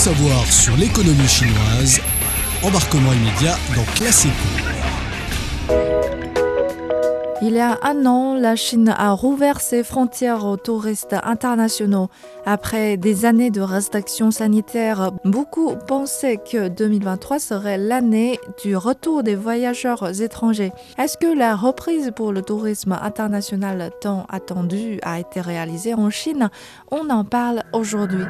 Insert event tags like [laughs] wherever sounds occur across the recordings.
savoir sur l'économie chinoise, embarquement immédiat dans Classico. Il y a un an, la Chine a rouvert ses frontières aux touristes internationaux. Après des années de restrictions sanitaires, beaucoup pensaient que 2023 serait l'année du retour des voyageurs étrangers. Est-ce que la reprise pour le tourisme international tant attendue a été réalisée en Chine? On en parle aujourd'hui.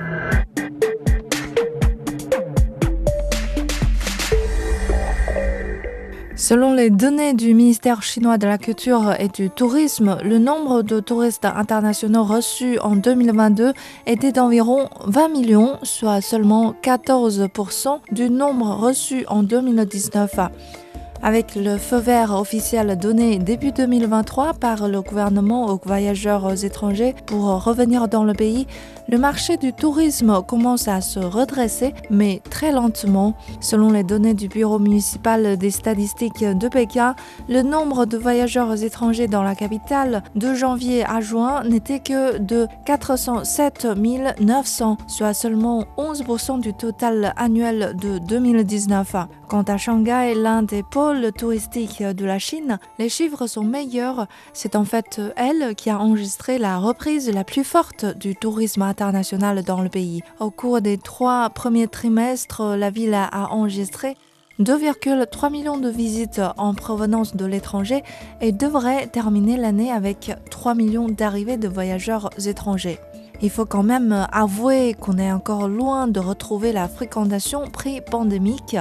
Selon les données du ministère chinois de la Culture et du Tourisme, le nombre de touristes internationaux reçus en 2022 était d'environ 20 millions, soit seulement 14% du nombre reçu en 2019. Avec le feu vert officiel donné début 2023 par le gouvernement aux voyageurs étrangers pour revenir dans le pays, le marché du tourisme commence à se redresser, mais très lentement. Selon les données du Bureau municipal des statistiques de Pékin, le nombre de voyageurs étrangers dans la capitale de janvier à juin n'était que de 407 900, soit seulement 11% du total annuel de 2019. Quant à Shanghai, l'un des pôles touristiques de la Chine, les chiffres sont meilleurs. C'est en fait elle qui a enregistré la reprise la plus forte du tourisme international dans le pays. Au cours des trois premiers trimestres, la ville a enregistré 2,3 millions de visites en provenance de l'étranger et devrait terminer l'année avec 3 millions d'arrivées de voyageurs étrangers. Il faut quand même avouer qu'on est encore loin de retrouver la fréquentation pré-pandémique.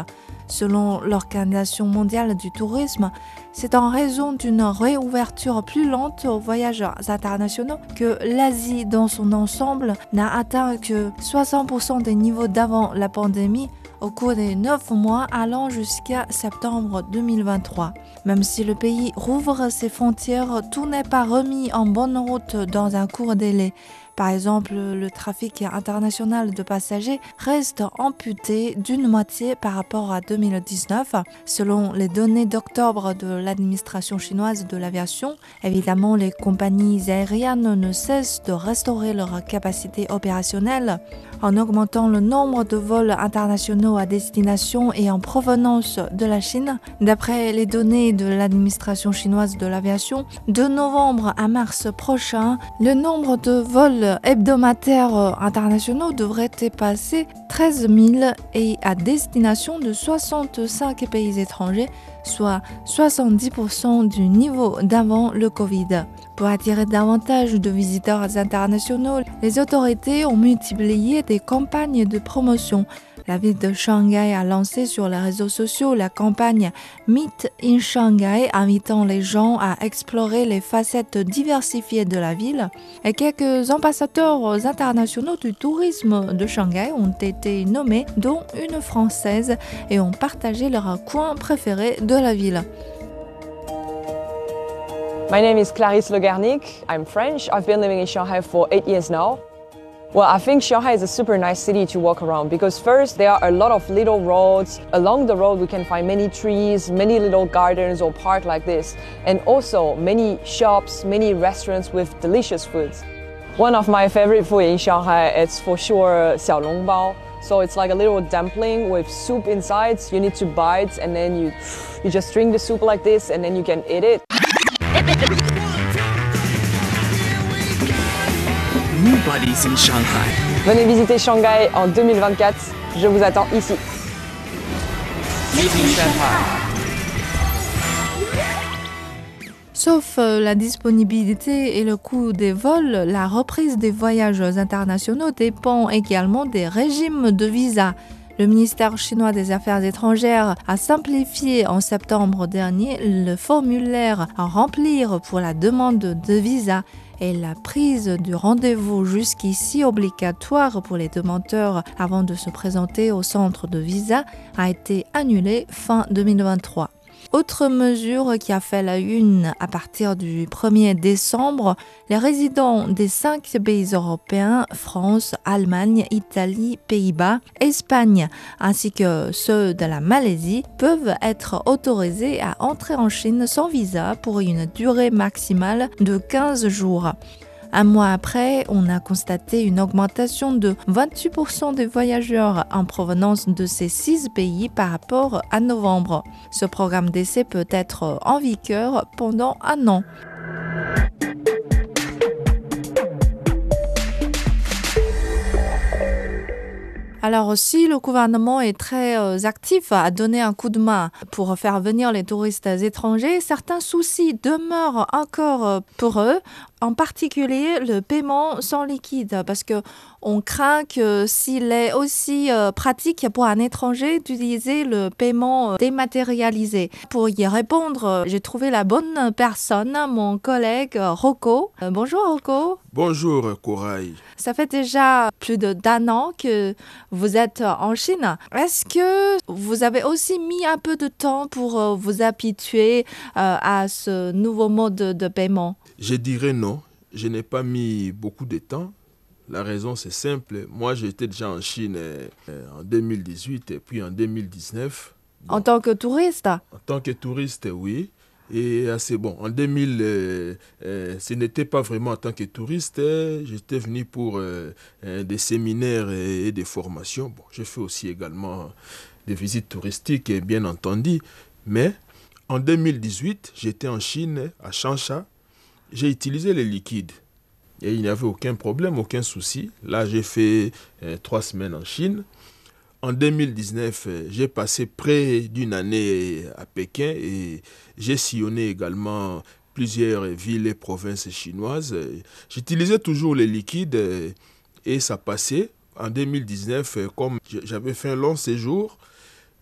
Selon l'Organisation mondiale du tourisme, c'est en raison d'une réouverture plus lente aux voyageurs internationaux que l'Asie dans son ensemble n'a atteint que 60% des niveaux d'avant la pandémie au cours des 9 mois allant jusqu'à septembre 2023. Même si le pays rouvre ses frontières, tout n'est pas remis en bonne route dans un court délai. Par exemple, le trafic international de passagers reste amputé d'une moitié par rapport à 2019, selon les données d'octobre de l'administration chinoise de l'aviation. Évidemment, les compagnies aériennes ne cessent de restaurer leur capacité opérationnelle en augmentant le nombre de vols internationaux à destination et en provenance de la Chine. D'après les données de l'administration chinoise de l'aviation, de novembre à mars prochain, le nombre de vols hebdomadaires internationaux devrait dépasser 13 000 et à destination de 65 pays étrangers, soit 70% du niveau d'avant le Covid. Pour attirer davantage de visiteurs internationaux, les autorités ont multiplié des campagnes de promotion la ville de Shanghai a lancé sur les réseaux sociaux la campagne Meet in Shanghai, invitant les gens à explorer les facettes diversifiées de la ville. Et quelques ambassadeurs internationaux du tourisme de Shanghai ont été nommés, dont une française, et ont partagé leur coin préféré de la ville. My name is Clarisse Legarnic. I'm French. I've been living in Shanghai for eight years now. Well, I think Shanghai is a super nice city to walk around because first there are a lot of little roads. Along the road we can find many trees, many little gardens or park like this, and also many shops, many restaurants with delicious foods. One of my favorite food in Shanghai is for sure xiaolongbao. So it's like a little dumpling with soup inside. You need to bite and then you you just drink the soup like this and then you can eat it. Nobody's in Shanghai. Venez visiter Shanghai en 2024. Je vous attends ici. Sauf euh, la disponibilité et le coût des vols, la reprise des voyages internationaux dépend également des régimes de visa. Le ministère chinois des Affaires étrangères a simplifié en septembre dernier le formulaire à remplir pour la demande de visa et la prise du rendez-vous jusqu'ici obligatoire pour les demandeurs avant de se présenter au centre de visa a été annulée fin 2023. Autre mesure qui a fait la une à partir du 1er décembre, les résidents des cinq pays européens, France, Allemagne, Italie, Pays-Bas, Espagne, ainsi que ceux de la Malaisie, peuvent être autorisés à entrer en Chine sans visa pour une durée maximale de 15 jours. Un mois après, on a constaté une augmentation de 28% des voyageurs en provenance de ces six pays par rapport à novembre. Ce programme d'essai peut être en vigueur pendant un an. Alors aussi, le gouvernement est très euh, actif à donner un coup de main pour faire venir les touristes étrangers. Certains soucis demeurent encore euh, pour eux en particulier le paiement sans liquide, parce que on craint que s'il est aussi euh, pratique pour un étranger d'utiliser le paiement euh, dématérialisé. Pour y répondre, euh, j'ai trouvé la bonne personne, mon collègue Rocco. bonjour Rocco. Bonjour Corail. Ça fait déjà plus d'un an que vous êtes en Chine. Est-ce que vous avez aussi mis un peu de temps pour vous habituer à ce nouveau mode de paiement? Je dirais non je n'ai pas mis beaucoup de temps. La raison, c'est simple. Moi, j'étais déjà en Chine euh, en 2018 et puis en 2019. en tant que touriste? En tant que touriste, oui. Et assez bon. En 2000, euh, euh, ce n'était pas vraiment en tant que touriste. J'étais venu pour des séminaires et, des formations. Bon, j'ai fait aussi également des visites touristiques, bien entendu. Mais en 2018, j'étais en Chine, à Changsha, j'ai utilisé les liquides. Et il n'y avait aucun problème, aucun souci. Là, j'ai fait euh, trois semaines en Chine. En 2019, euh, j'ai passé près d'une année à Pékin et j'ai sillonné également plusieurs villes et provinces chinoises. J'utilisais toujours les liquides euh, et ça passait. En 2019, comme j'avais fait un long séjour,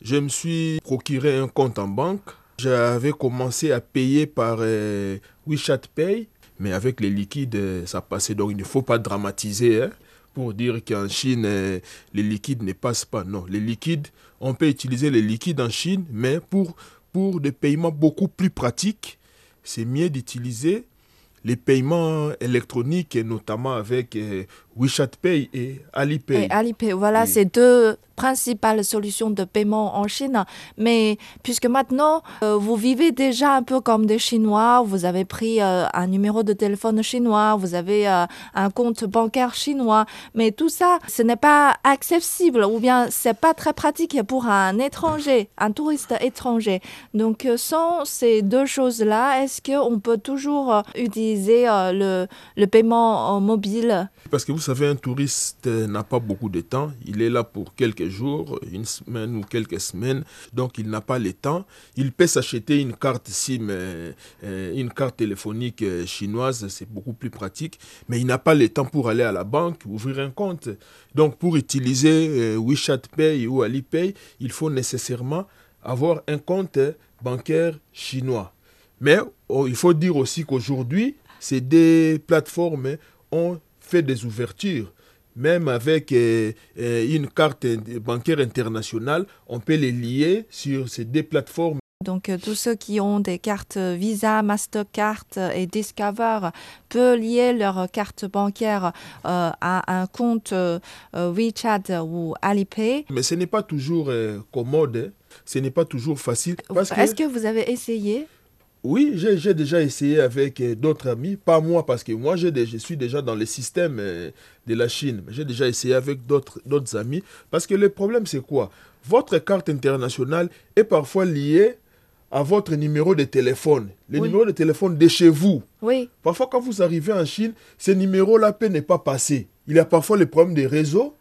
je me suis procuré un compte en banque j'avais commencé à payer par euh, WeChat Pay, mais avec les liquides, euh, ça passait. Donc il ne faut pas dramatiser hein, pour dire qu'en Chine, euh, les liquides ne passent pas. Non, les liquides, on peut utiliser les liquides en Chine, mais pour, pour des paiements beaucoup plus pratiques, c'est mieux d'utiliser les paiements électroniques, notamment avec WeChat Pay et Alipay. Et Alipay, voilà, c'est deux principale solution de paiement en Chine. Mais puisque maintenant, euh, vous vivez déjà un peu comme des Chinois, vous avez pris euh, un numéro de téléphone chinois, vous avez euh, un compte bancaire chinois, mais tout ça, ce n'est pas accessible ou bien c'est pas très pratique pour un étranger, un touriste étranger. Donc sans ces deux choses-là, est-ce qu'on peut toujours utiliser le, le paiement mobile? Parce que vous savez, un touriste n'a pas beaucoup de temps. Il est là pour quelques jours, une semaine ou quelques semaines, donc il n'a pas le temps. Il peut s'acheter une carte SIM, euh, euh, une carte téléphonique euh, chinoise, c'est beaucoup plus pratique, mais il n'a pas le temps pour aller à la banque, ouvrir un compte. Donc pour utiliser WeChat Pay ou Alipay, il faut nécessairement avoir un compte bancaire chinois. Mais oh, il faut dire aussi qu'aujourd'hui, ces deux plateformes ont fait des ouvertures même avec euh, euh, une carte bancaire internationale, on peut les lier sur ces deux plateformes. Donc euh, tous ceux qui ont des cartes Visa, Mastercard et Discover peuvent lier leur carte bancaire à un compte WeChat ou Alipay. Mais ce n'est pas toujours commode, hein. ce n'est pas toujours facile. Est-ce que vous avez essayé? Oui, j'ai déjà essayé avec euh, d'autres amis, pas moi parce que moi je, je suis déjà dans le système euh, de la Chine, mais j'ai déjà essayé avec d'autres amis. Parce que le problème c'est quoi? Votre carte internationale est parfois liée à votre numéro de téléphone, le numéro de téléphone de chez vous. Oui. Parfois quand vous arrivez en Chine, ce numéro-là peut ne pas passer. Il y a parfois le problème des réseaux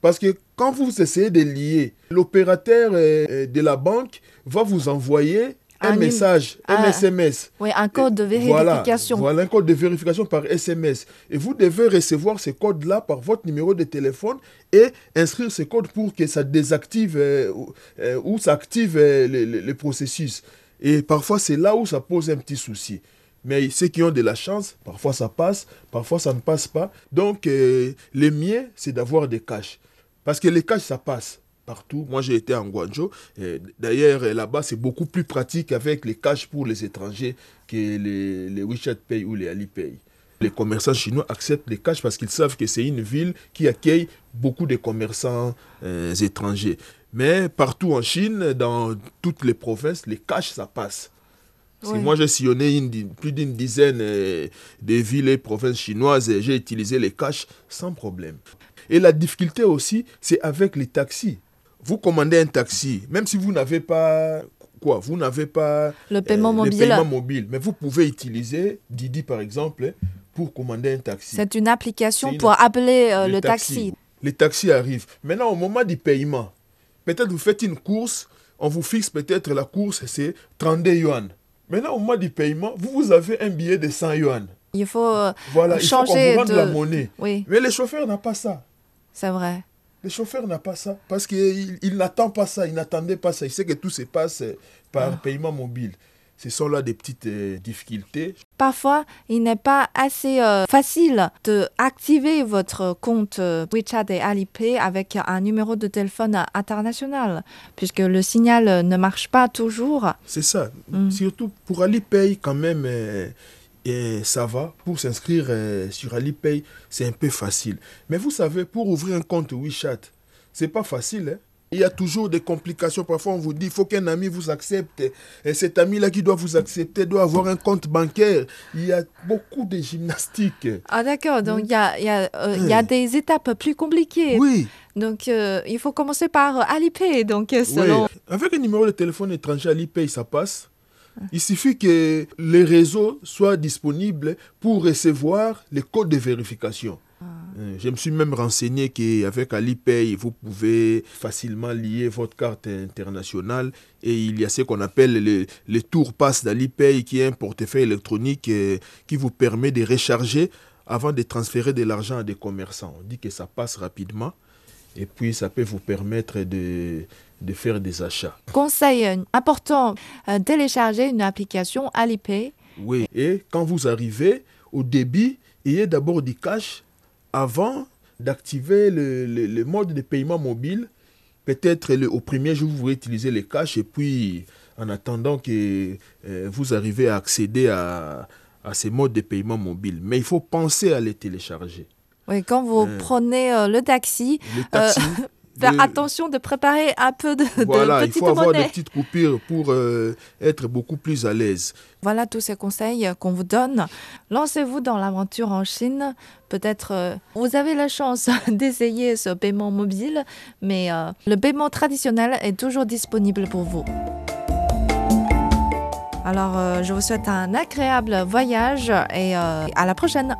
parce que quand vous essayez de lier, l'opérateur euh, de la banque va vous envoyer un, message, un SMS. Oui, un code de vérification. Voilà, un code de vérification par SMS. Et vous devez recevoir ce code-là par votre numéro de téléphone et inscrire ce code pour que ça désactive euh, euh, ou ça active euh, le, processus. Et parfois, c'est là où ça pose un petit souci. Mais ceux qui ont de la chance, parfois ça passe, parfois ça ne passe pas. Donc, le mieux, c'est d'avoir des caches. Parce que les caches, ça passe partout. Moi, j'ai été en Guangzhou. D'ailleurs, là-bas, c'est beaucoup plus pratique avec les cash pour les étrangers que les, les WeChat Pay ou les Alipay. Les commerçants chinois acceptent les cash parce qu'ils savent que c'est une ville qui accueille beaucoup de commerçants euh, étrangers. Mais partout en Chine, dans toutes les provinces, les cash, ça passe. Parce que moi, j'ai sillonné une, plus d'une dizaine euh, de villes et provinces chinoises et j'ai utilisé les cash sans problème. Et la difficulté aussi, c'est avec les taxis. Vous commandez un taxi, même si vous n'avez pas quoi Vous n'avez pas le paiement, euh, mobile. le paiement mobile. Mais vous pouvez utiliser Didi, par exemple, pour commander un taxi. C'est une application pour appeler euh, le, taxi. Les taxis arrivent. Maintenant, au moment du paiement, peut-être vous faites une course, on vous fixe peut-être la course, c'est 32 yuan. Maintenant, au moment du paiement, vous, vous avez un billet de 100 yuan. Il faut euh, voilà, changer il faut de... la monnaie. Oui. Mais les chauffeurs n'ont pas ça. C'est vrai. Le chauffeur n'a pas ça parce qu'il il, n'attend pas ça, il n'attendait pas ça. Il sait que tout se passe euh, par ah. paiement mobile. Ce sont là des petites euh, difficultés. Parfois, il n'est pas assez euh, facile de activer votre compte WeChat et Alipay avec un numéro de téléphone international, puisque le signal ne marche pas toujours. C'est ça. Mm. Surtout pour Alipay, quand même, et ça va. Pour s'inscrire euh, sur Alipay, c'est un peu facile. Mais vous savez, pour ouvrir un compte WeChat, c'est pas facile. Hein. Il y a toujours des complications. Parfois, on vous dit, il faut qu'un ami vous accepte. Et cet ami-là qui doit vous accepter doit avoir un compte bancaire. Il y a beaucoup de gymnastique. Ah d'accord, donc il y a, y, a, euh, y a, des étapes plus compliquées. Oui. Donc euh, il faut commencer par Alipay. Donc, selon... oui. Avec un numéro de téléphone étranger Alipay, ça passe. Il suffit que les réseaux soient disponibles pour recevoir les codes de vérification. Ah. Euh, je me suis même renseigné qu'avec Alipay, vous pouvez facilement lier votre carte internationale et il y a ce qu'on appelle le, le Tour Pass d'Alipay qui est un portefeuille électronique euh, qui vous permet de recharger avant de transférer de l'argent à des commerçants. On dit que ça passe rapidement et puis ça peut vous permettre de, de faire des achats. Conseil important, euh, télécharger une application Alipay. Oui, et quand vous arrivez au débit, ayez d'abord du cash avant d'activer le, le, mode de paiement mobile. Peut-être au premier jour, vous pouvez utiliser les cash et puis en attendant que euh, vous arrivez à accéder à, à ces modes de paiement mobile. Mais il faut penser à les télécharger. Oui, quand vous euh, prenez euh, le taxi, le taxi [laughs] faire attention de préparer un peu de, voilà, de il faut avoir des petites coupures pour euh, être beaucoup plus à l'aise. Voilà tous ces conseils qu'on vous donne. Lancez-vous dans l'aventure en Chine. Peut-être euh, vous avez la chance [laughs] d'essayer ce paiement mobile, mais euh, le paiement traditionnel est toujours disponible pour vous. Alors, je vous souhaite un agréable voyage et à la prochaine.